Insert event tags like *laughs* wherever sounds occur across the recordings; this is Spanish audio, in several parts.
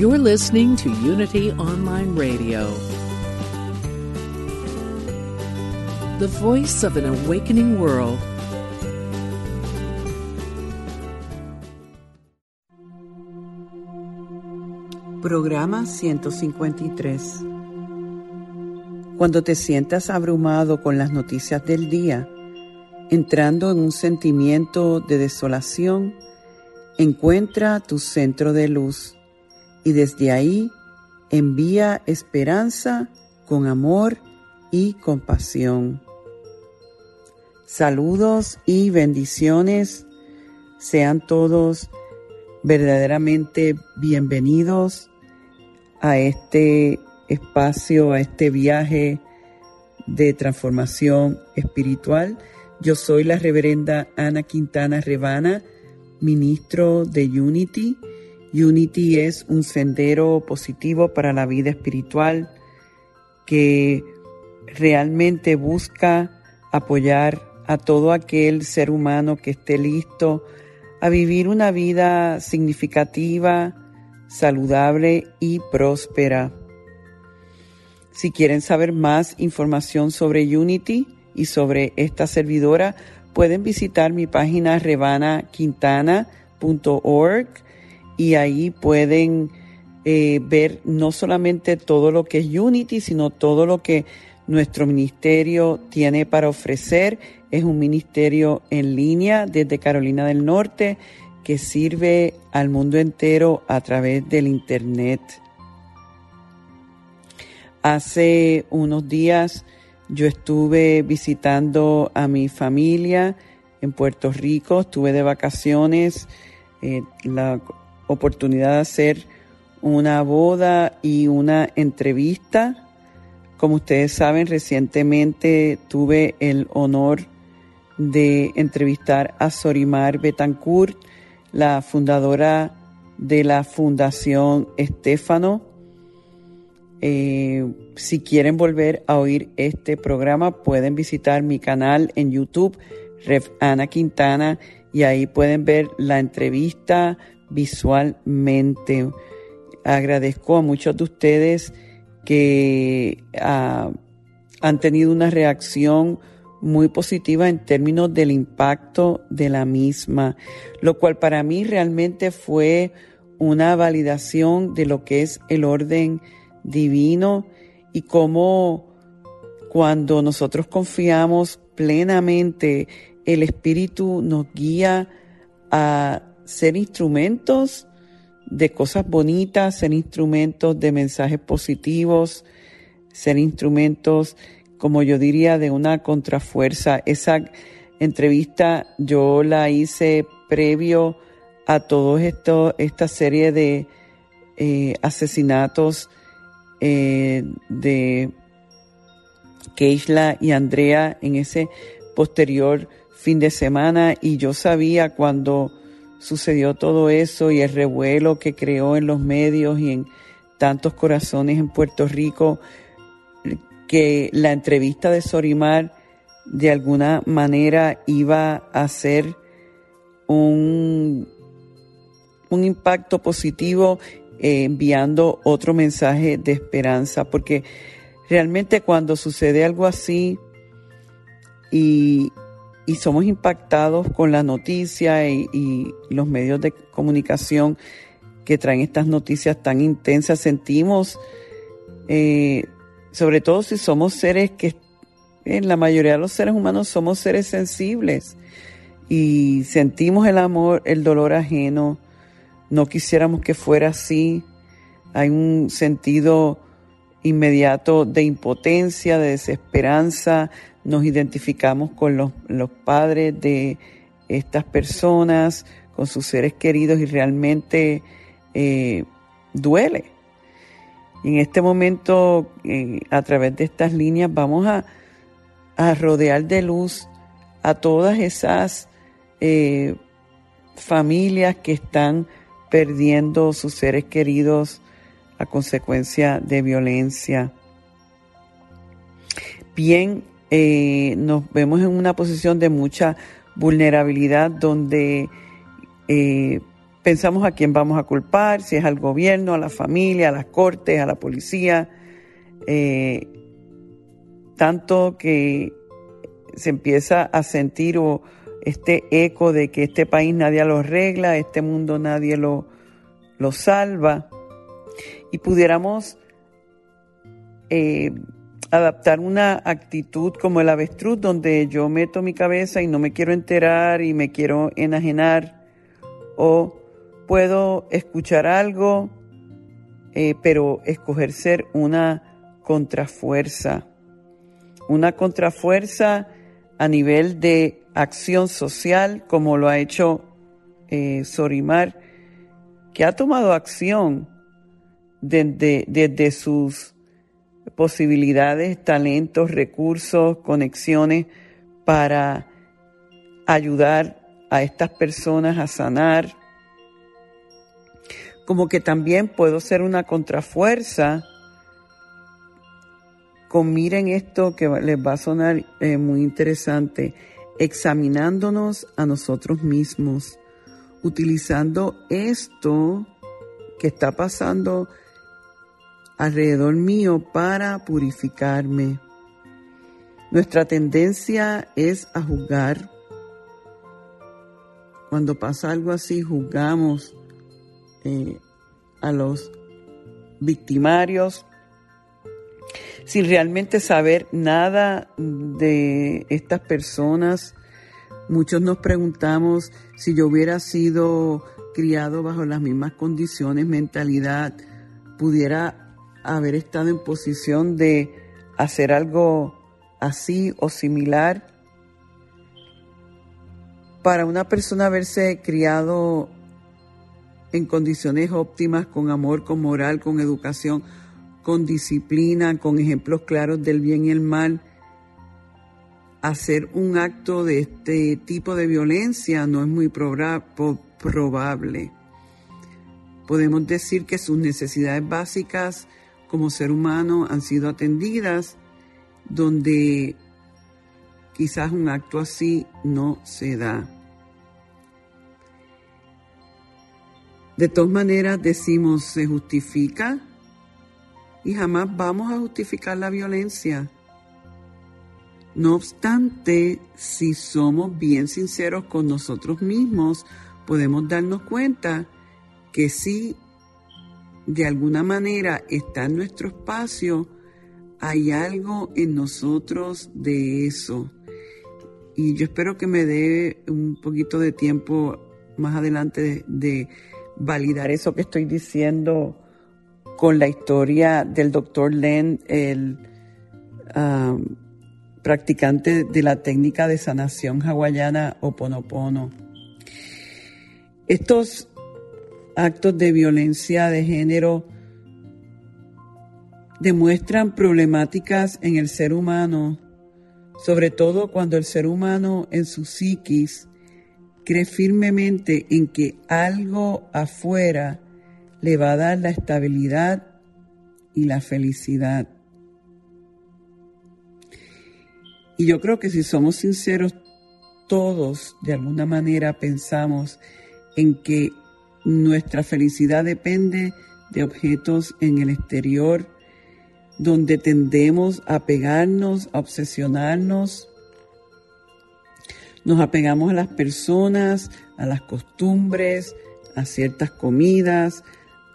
You're listening to Unity Online Radio, the voice of an awakening world. Programa 153. Cuando te sientas abrumado con las noticias del día, entrando en un sentimiento de desolación, encuentra tu centro de luz y desde ahí envía esperanza con amor y compasión. Saludos y bendiciones. Sean todos verdaderamente bienvenidos a este espacio, a este viaje de transformación espiritual. Yo soy la reverenda Ana Quintana Rebana, ministro de Unity Unity es un sendero positivo para la vida espiritual que realmente busca apoyar a todo aquel ser humano que esté listo a vivir una vida significativa, saludable y próspera. Si quieren saber más información sobre Unity y sobre esta servidora, pueden visitar mi página revanaquintana.org y ahí pueden eh, ver no solamente todo lo que es Unity, sino todo lo que nuestro ministerio tiene para ofrecer. Es un ministerio en línea desde Carolina del Norte que sirve al mundo entero a través del Internet. Hace unos días yo estuve visitando a mi familia en Puerto Rico, estuve de vacaciones. Eh, oportunidad de hacer una boda y una entrevista. Como ustedes saben, recientemente tuve el honor de entrevistar a Sorimar Betancourt, la fundadora de la Fundación Estefano. Eh, si quieren volver a oír este programa, pueden visitar mi canal en YouTube, Rev Ana Quintana, y ahí pueden ver la entrevista, visualmente. Agradezco a muchos de ustedes que ah, han tenido una reacción muy positiva en términos del impacto de la misma, lo cual para mí realmente fue una validación de lo que es el orden divino y cómo cuando nosotros confiamos plenamente, el Espíritu nos guía a ser instrumentos de cosas bonitas, ser instrumentos de mensajes positivos, ser instrumentos, como yo diría, de una contrafuerza. Esa entrevista yo la hice previo a esto, esta serie de eh, asesinatos eh, de Keishla y Andrea en ese posterior fin de semana y yo sabía cuando sucedió todo eso y el revuelo que creó en los medios y en tantos corazones en Puerto Rico, que la entrevista de Sorimar de alguna manera iba a ser un, un impacto positivo eh, enviando otro mensaje de esperanza, porque realmente cuando sucede algo así y, y somos impactados con la noticia y, los medios de comunicación que traen estas noticias tan intensas, sentimos, eh, sobre todo si somos seres que, en la mayoría de los seres humanos somos seres sensibles y sentimos el amor, el dolor ajeno, no quisiéramos que fuera así, hay un sentido inmediato de impotencia, de desesperanza, nos identificamos con los, padres de estas personas, con sus seres queridos y realmente eh, duele. En este momento, eh, a través de estas líneas, vamos a, rodear de luz a todas esas eh, familias que están perdiendo sus seres queridos a consecuencia de violencia. Bien, eh, nos vemos en una posición de mucha vulnerabilidad donde pensamos a quién vamos a culpar, si es al gobierno, a la familia, a las cortes, a la policía, eh, tanto que se empieza a sentir este eco de que este país nadie lo arregla, este mundo nadie lo, lo salva, y pudiéramos eh, adaptar una actitud como el avestruz, donde yo meto mi cabeza y no me quiero enterar y me quiero enajenar, o puedo escuchar algo, eh, pero escoger ser una contrafuerza. Una contrafuerza a nivel de acción social, como lo ha hecho eh, Sorimar, que ha tomado acción desde, desde sus posibilidades, talentos, recursos, conexiones para ayudar a estas personas a sanar, como que también puedo ser una contrafuerza con miren esto que les va a sonar eh, muy interesante, examinándonos a nosotros mismos, utilizando esto que está pasando alrededor mío para purificarme. Nuestra tendencia es a juzgar. Cuando pasa algo así, juzgamos eh, a los victimarios sin realmente saber nada de estas personas. Muchos nos preguntamos si yo hubiera sido criado bajo las mismas condiciones, mentalidad, pudiera haber estado en posición de hacer algo así o similar. Para una persona haberse criado en condiciones óptimas, con amor, con moral, con educación, con disciplina, con ejemplos claros del bien y el mal, hacer un acto de este tipo de violencia no es muy probable. Podemos decir que sus necesidades básicas como ser humano han sido atendidas, donde quizás un acto así no se da. De todas maneras decimos se justifica y jamás vamos a justificar la violencia. No obstante, si somos bien sinceros con nosotros mismos, podemos darnos cuenta que si de alguna manera está en nuestro espacio, hay algo en nosotros de eso. Y yo espero que me dé un poquito de tiempo más adelante de, validar eso que estoy diciendo con la historia del doctor Len, el um, practicante de la técnica de sanación hawaiana Oponopono. Estos actos de violencia de género demuestran problemáticas en el ser humano, sobre todo cuando el ser humano en su psiquis cree firmemente en que algo afuera le va a dar la estabilidad y la felicidad. Y yo creo que si somos sinceros, todos de alguna manera pensamos en que nuestra felicidad depende de objetos en el exterior, donde tendemos a pegarnos, a obsesionarnos nos apegamos a las personas, a las costumbres, a ciertas comidas,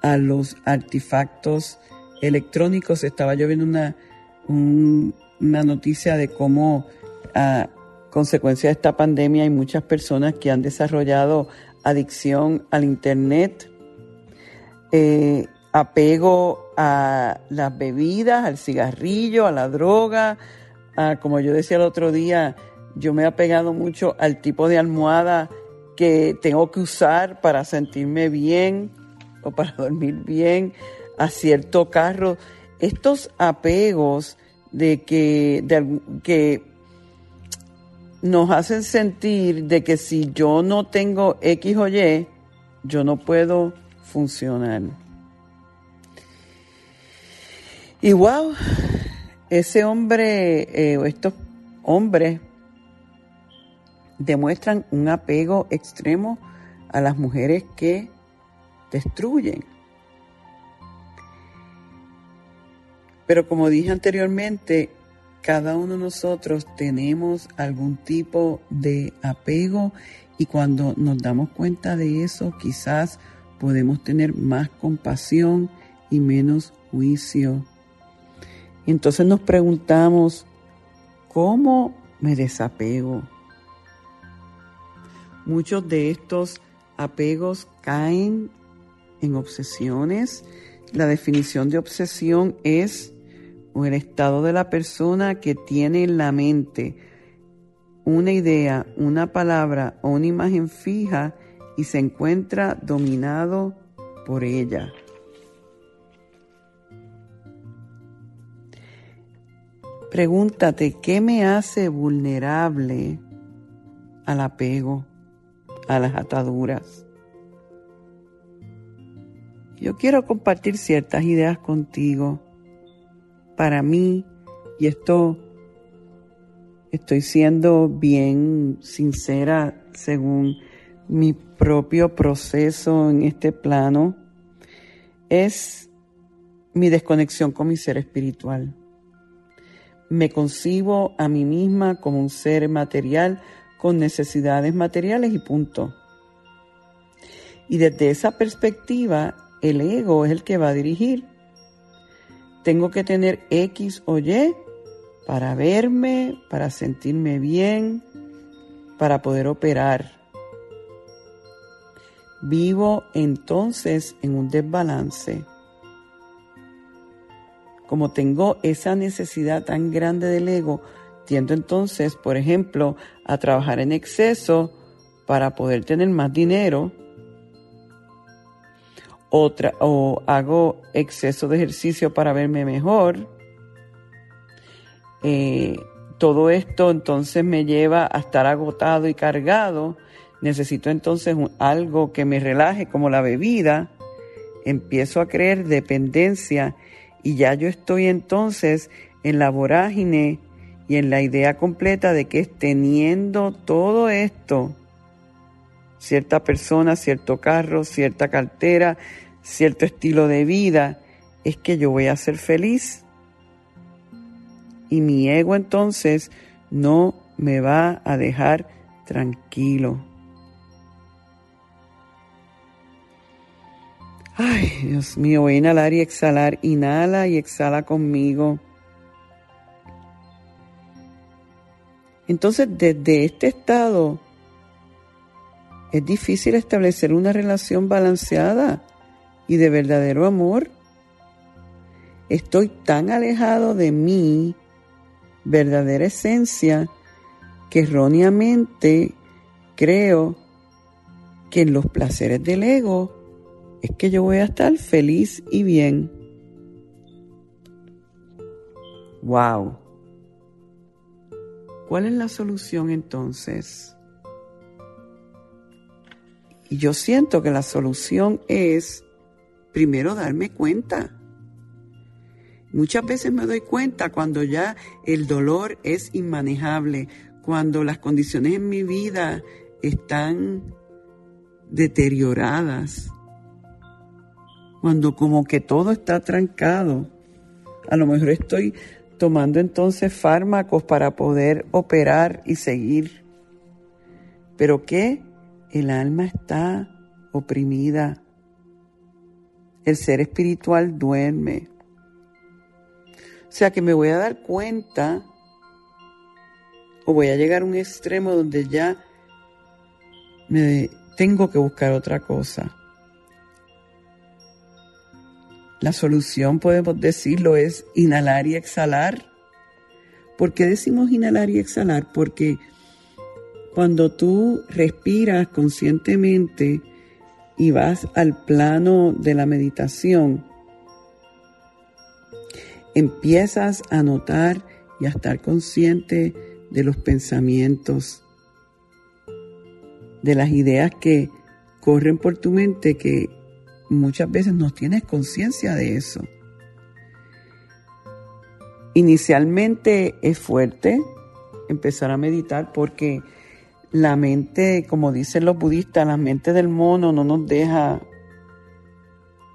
a los artefactos electrónicos. Estaba yo viendo una, una noticia de cómo a consecuencia de esta pandemia hay muchas personas que han desarrollado adicción al Internet, eh, apego a las bebidas, al cigarrillo, a la droga, como yo decía el otro día, yo me he apegado mucho al tipo de almohada que tengo que usar para sentirme bien o para *laughs* dormir bien a cierto carro. Estos apegos de que, de, que nos hacen sentir de que si yo no tengo X o Y, yo no puedo funcionar. Y wow, ese hombre eh, o estos hombres demuestran un apego extremo a las mujeres que destruyen. Pero como dije anteriormente, cada uno de nosotros tenemos algún tipo de apego y cuando nos damos cuenta de eso, quizás podemos tener más compasión y menos juicio. Entonces nos preguntamos, ¿cómo me desapego? Muchos de estos apegos caen en obsesiones. La definición de obsesión es el estado de la persona que tiene en la mente una idea, una palabra o una imagen fija y se encuentra dominado por ella. Pregúntate, ¿qué me hace vulnerable al apego? a las ataduras. Yo quiero compartir ciertas ideas contigo. Para mí, y esto estoy siendo bien sincera según mi propio proceso en este plano, es mi desconexión con mi ser espiritual. Me concibo a mí misma como un ser material con necesidades materiales y punto. Y desde esa perspectiva, el ego es el que va a dirigir. Tengo que tener X o Y para verme, para sentirme bien, para poder operar. Vivo entonces en un desbalance. Como tengo esa necesidad tan grande del ego, tiendo entonces, por ejemplo, a trabajar en exceso para poder tener más dinero, otra, o hago exceso de ejercicio para verme mejor. Eh, todo esto entonces me lleva a estar agotado y cargado. Necesito entonces algo que me relaje como la bebida. Empiezo a creer dependencia y ya yo estoy entonces en la vorágine y en la idea completa de que teniendo todo esto, cierta persona, cierto carro, cierta cartera, cierto estilo de vida, es que yo voy a ser feliz. Y mi ego entonces no me va a dejar tranquilo. Ay, Dios mío, voy a inhalar y exhalar. Inhala y exhala conmigo. Entonces, desde este estado, es difícil establecer una relación balanceada y de verdadero amor. Estoy tan alejado de mi verdadera esencia que erróneamente creo que en los placeres del ego es que yo voy a estar feliz y bien. Wow. ¿Cuál es la solución entonces? Y yo siento que la solución es primero darme cuenta. Muchas veces me doy cuenta cuando ya el dolor es inmanejable, cuando las condiciones en mi vida están deterioradas, cuando como que todo está trancado. A lo mejor estoy tomando entonces fármacos para poder operar y seguir. Pero que el alma está oprimida. El ser espiritual duerme. O sea que me voy a dar cuenta o voy a llegar a un extremo donde ya me tengo que buscar otra cosa. La solución, podemos decirlo, es inhalar y exhalar. ¿Por qué decimos inhalar y exhalar? Porque Cuando tú respiras conscientemente y vas al plano de la meditación, empiezas a notar y a estar consciente de los pensamientos, de las ideas que corren por tu mente que muchas veces no tienes conciencia de eso. Inicialmente es fuerte empezar a meditar porque la mente, como dicen los budistas, la mente del mono no nos deja,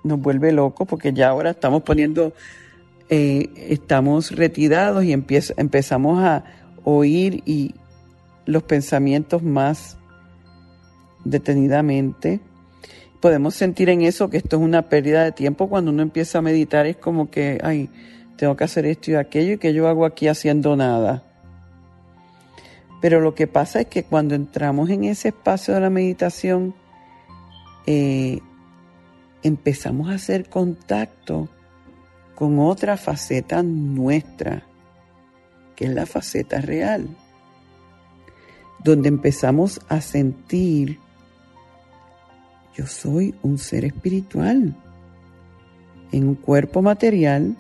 nos vuelve locos porque ya ahora estamos poniendo, eh, estamos retirados y empezamos a oír y los pensamientos más detenidamente. Podemos sentir en eso que esto es una pérdida de tiempo cuando uno empieza a meditar, es como que, ay, tengo que hacer esto y aquello y que yo hago aquí haciendo nada. Pero lo que pasa es que cuando entramos en ese espacio de la meditación, eh, empezamos a hacer contacto con otra faceta nuestra, que es la faceta real, donde empezamos a sentir yo soy un ser espiritual en un cuerpo material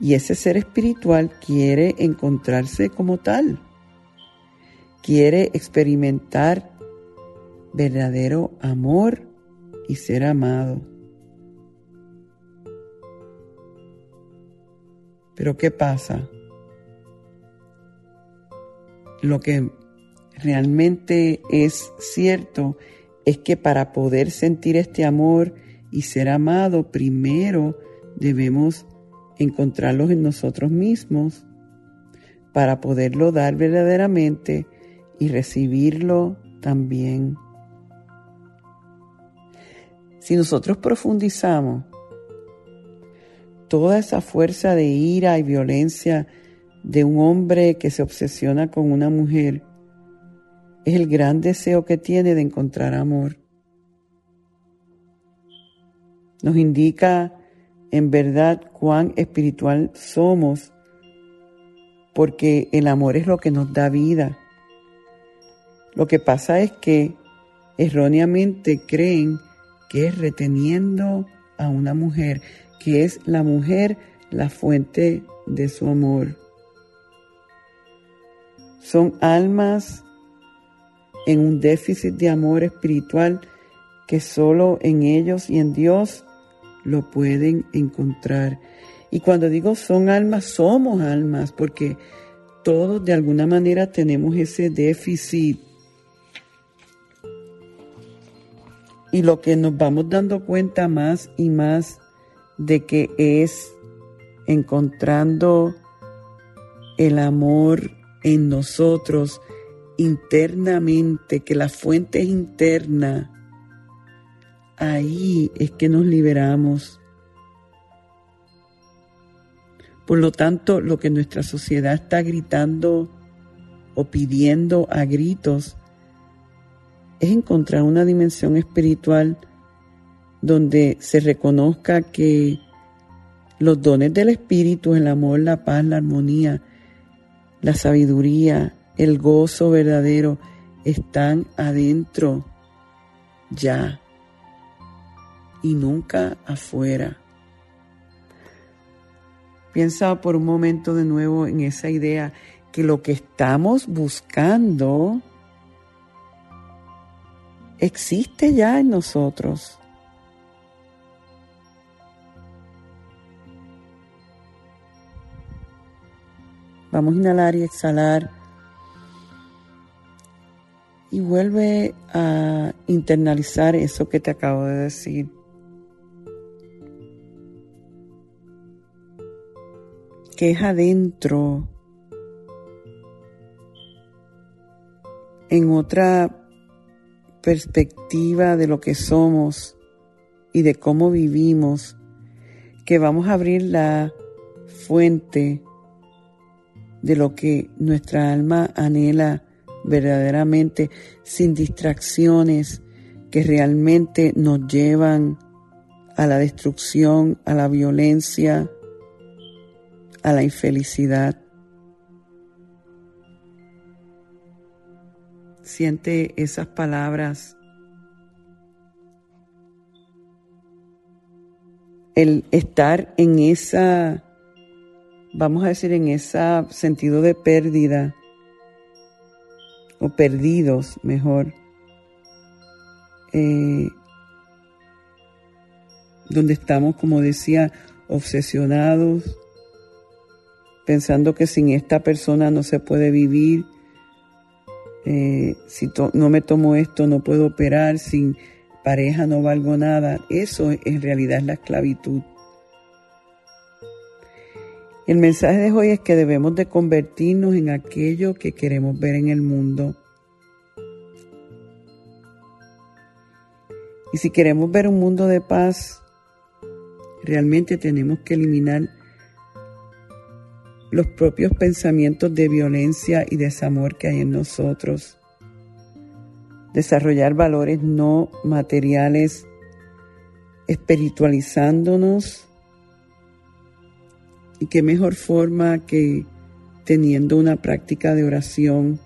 y ese ser espiritual quiere encontrarse como tal, quiere experimentar verdadero amor y ser amado. Pero ¿qué pasa? Lo que realmente es cierto es que para poder sentir este amor y ser amado, primero debemos encontrarlos en nosotros mismos para poderlo dar verdaderamente y recibirlo también. Si nosotros profundizamos toda esa fuerza de ira y violencia de un hombre que se obsesiona con una mujer, es el gran deseo que tiene de encontrar amor. Nos indica en verdad cuán espiritual somos, porque el amor es lo que nos da vida. Lo que pasa es que erróneamente creen que es reteniendo a una mujer, que es la mujer la fuente de su amor. Son almas en un déficit de amor espiritual que solo en ellos y en Dios lo pueden encontrar. Y cuando digo son almas, somos almas, porque todos de alguna manera tenemos ese déficit. Y lo que nos vamos dando cuenta más y más de que es encontrando el amor en nosotros internamente, que la fuente es interna, ahí es que nos liberamos. Por lo tanto, lo que nuestra sociedad está gritando o pidiendo a gritos es encontrar una dimensión espiritual donde se reconozca que los dones del Espíritu, el amor, la paz, la armonía, la sabiduría, el gozo verdadero están adentro ya y nunca afuera. Piensa por un momento de nuevo en esa idea que lo que estamos buscando existe ya en nosotros. Vamos a inhalar y exhalar y vuelve a internalizar eso que te acabo de decir. Que es adentro, en otra perspectiva de lo que somos y de cómo vivimos, que vamos a abrir la fuente de lo que nuestra alma anhela verdaderamente sin distracciones que realmente nos llevan a la destrucción, a la violencia, a la infelicidad. Siente esas palabras. El estar en esa, vamos a decir, en ese sentido de pérdida, o perdidos, mejor, eh, donde estamos, como decía, obsesionados, pensando que sin esta persona no se puede vivir, eh, si no me tomo esto no puedo operar, sin pareja no valgo nada. Eso en realidad es la esclavitud. El mensaje de hoy es que debemos de convertirnos en aquello que queremos ver en el mundo. Y si queremos ver un mundo de paz, realmente tenemos que eliminar los propios pensamientos de violencia y desamor que hay en nosotros. Desarrollar valores no materiales, espiritualizándonos. Y qué mejor forma que teniendo una práctica de oración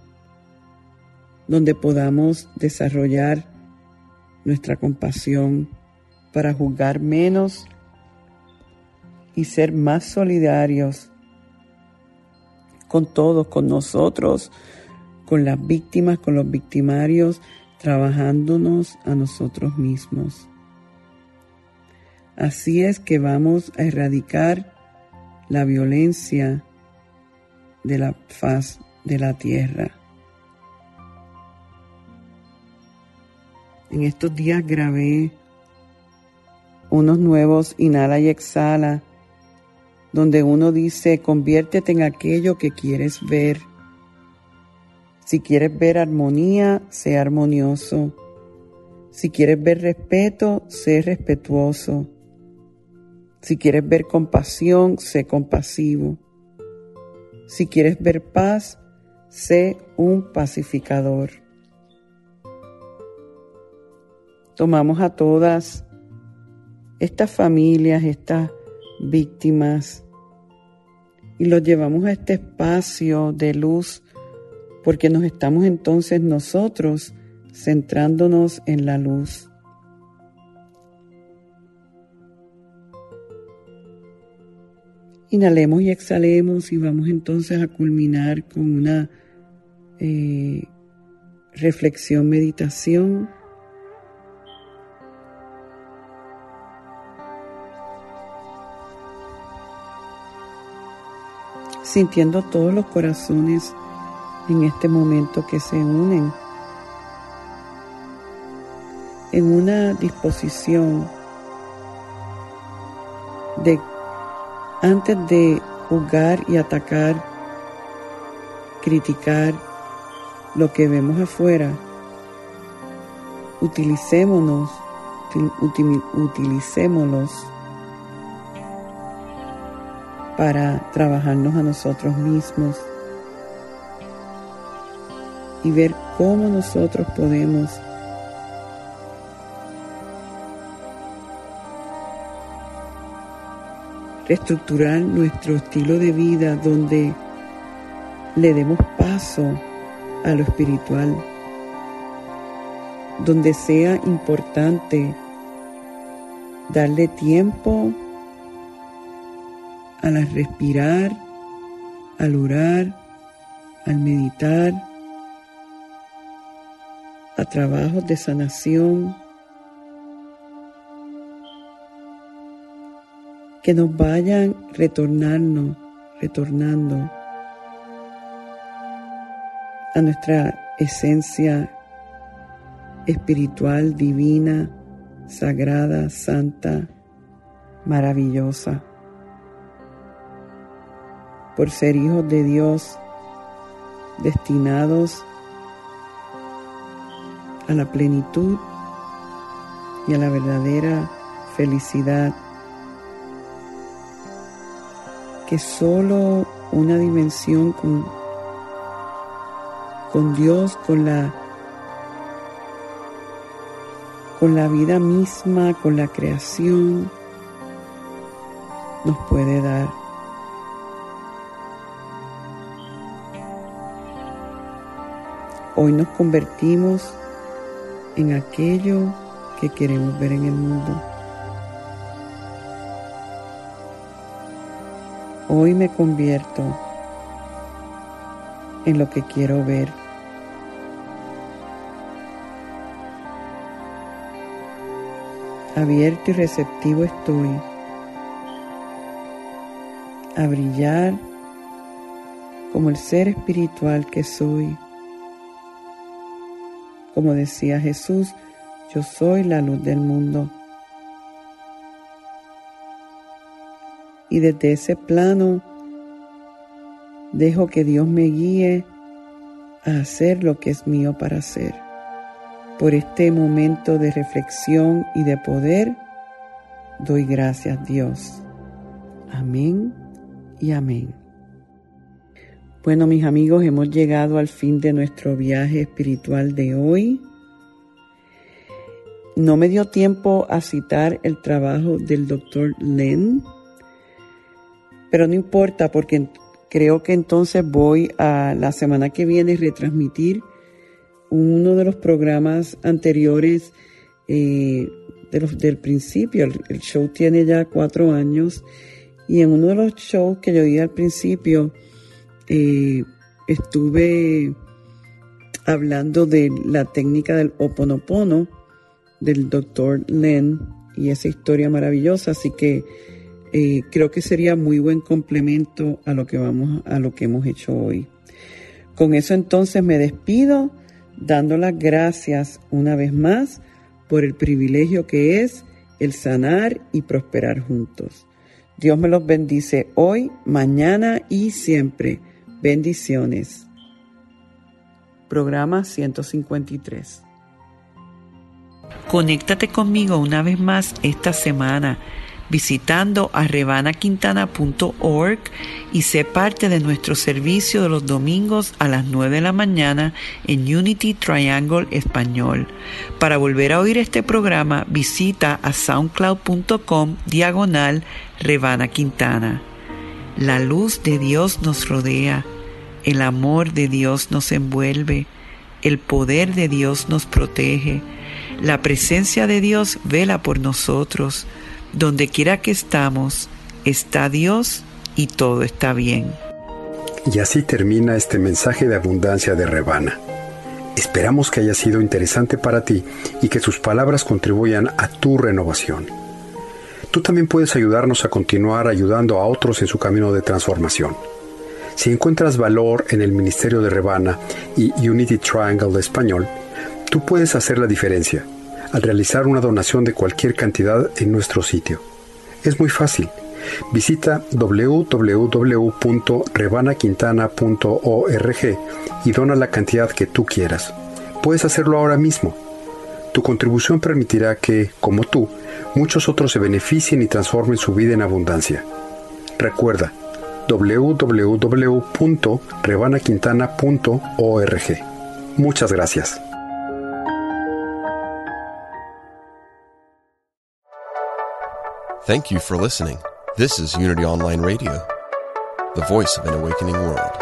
donde podamos desarrollar nuestra compasión para juzgar menos y ser más solidarios con todos, con nosotros, con las víctimas, con los victimarios, trabajándonos a nosotros mismos. Así es que vamos a erradicar la violencia de la faz de la tierra. En estos días grabé unos nuevos inhala y exhala donde uno dice, conviértete en aquello que quieres ver. Si quieres ver armonía, sé armonioso. Si quieres ver respeto, sé respetuoso. Si quieres ver compasión, sé compasivo. Si quieres ver paz, sé un pacificador. Tomamos a todas estas familias, estas víctimas y los llevamos a este espacio de luz porque nos estamos entonces nosotros centrándonos en la luz. Inhalemos y exhalemos y vamos entonces a culminar con una eh, reflexión, meditación sintiendo todos los corazones en este momento que se unen. En una disposición de antes de juzgar y atacar, criticar lo que vemos afuera, utilicémonos, utilicémonos para trabajarnos a nosotros mismos y ver cómo nosotros podemos reestructurar nuestro estilo de vida donde le demos paso a lo espiritual, donde sea importante darle tiempo al respirar, al orar, al meditar, a trabajos de sanación, que nos vayan retornarnos, retornando a nuestra esencia espiritual, divina, sagrada, santa, maravillosa por ser hijos de Dios, destinados a la plenitud y a la verdadera felicidad que solo una dimensión con, Dios, con la, con la vida misma, con la creación, nos puede dar. Hoy nos convertimos en aquello que queremos ver en el mundo. Hoy me convierto en lo que quiero ver. Abierto y receptivo estoy a brillar como el ser espiritual que soy. Como decía Jesús, yo soy la luz del mundo. Y desde ese plano dejo que Dios me guíe a hacer lo que es mío para hacer. Por este momento de reflexión y de poder, doy gracias Dios. Amén y amén. Bueno, mis amigos, hemos llegado al fin de nuestro viaje espiritual de hoy. No me dio tiempo a citar el trabajo del doctor Len, pero no importa porque creo que entonces voy a la semana que viene retransmitir uno de los programas anteriores eh, del principio. El, show tiene ya cuatro años y en uno de los shows que yo di al principio, eh, estuve hablando de la técnica del oponopono del doctor Len y esa historia maravillosa, así que eh, creo que sería muy buen complemento a lo que vamos a lo que hemos hecho hoy. Con eso entonces me despido, dando las gracias una vez más por el privilegio que es el sanar y prosperar juntos. Dios me los bendice hoy, mañana y siempre. Bendiciones. Programa 153. Conéctate conmigo una vez más esta semana visitando a revanaquintana.org y sé parte de nuestro servicio de los domingos a las 9 de la mañana en Unity Triangle Español. Para volver a oír este programa, visita a soundcloud.com diagonal Revana Quintana. La luz de Dios nos rodea, el amor de Dios nos envuelve, el poder de Dios nos protege, la presencia de Dios vela por nosotros. Donde quiera que estamos, está Dios y todo está bien. Y así termina este mensaje de abundancia de Rebana. Esperamos que haya sido interesante para ti y que sus palabras contribuyan a tu renovación. Tú también puedes ayudarnos a continuar ayudando a otros en su camino de transformación. Si encuentras valor en el Ministerio de Rebana y Unity Triangle de Español, tú puedes hacer la diferencia al realizar una donación de cualquier cantidad en nuestro sitio. Es muy fácil. Visita www.rebanaquintana.org y dona la cantidad que tú quieras. Puedes hacerlo ahora mismo. Tu contribución permitirá que, como tú, muchos otros se beneficien y transformen su vida en abundancia. Recuerda www.rebanaquintana.org. Muchas gracias. Thank you for listening. This is Unity Online Radio, the voice of an awakening world.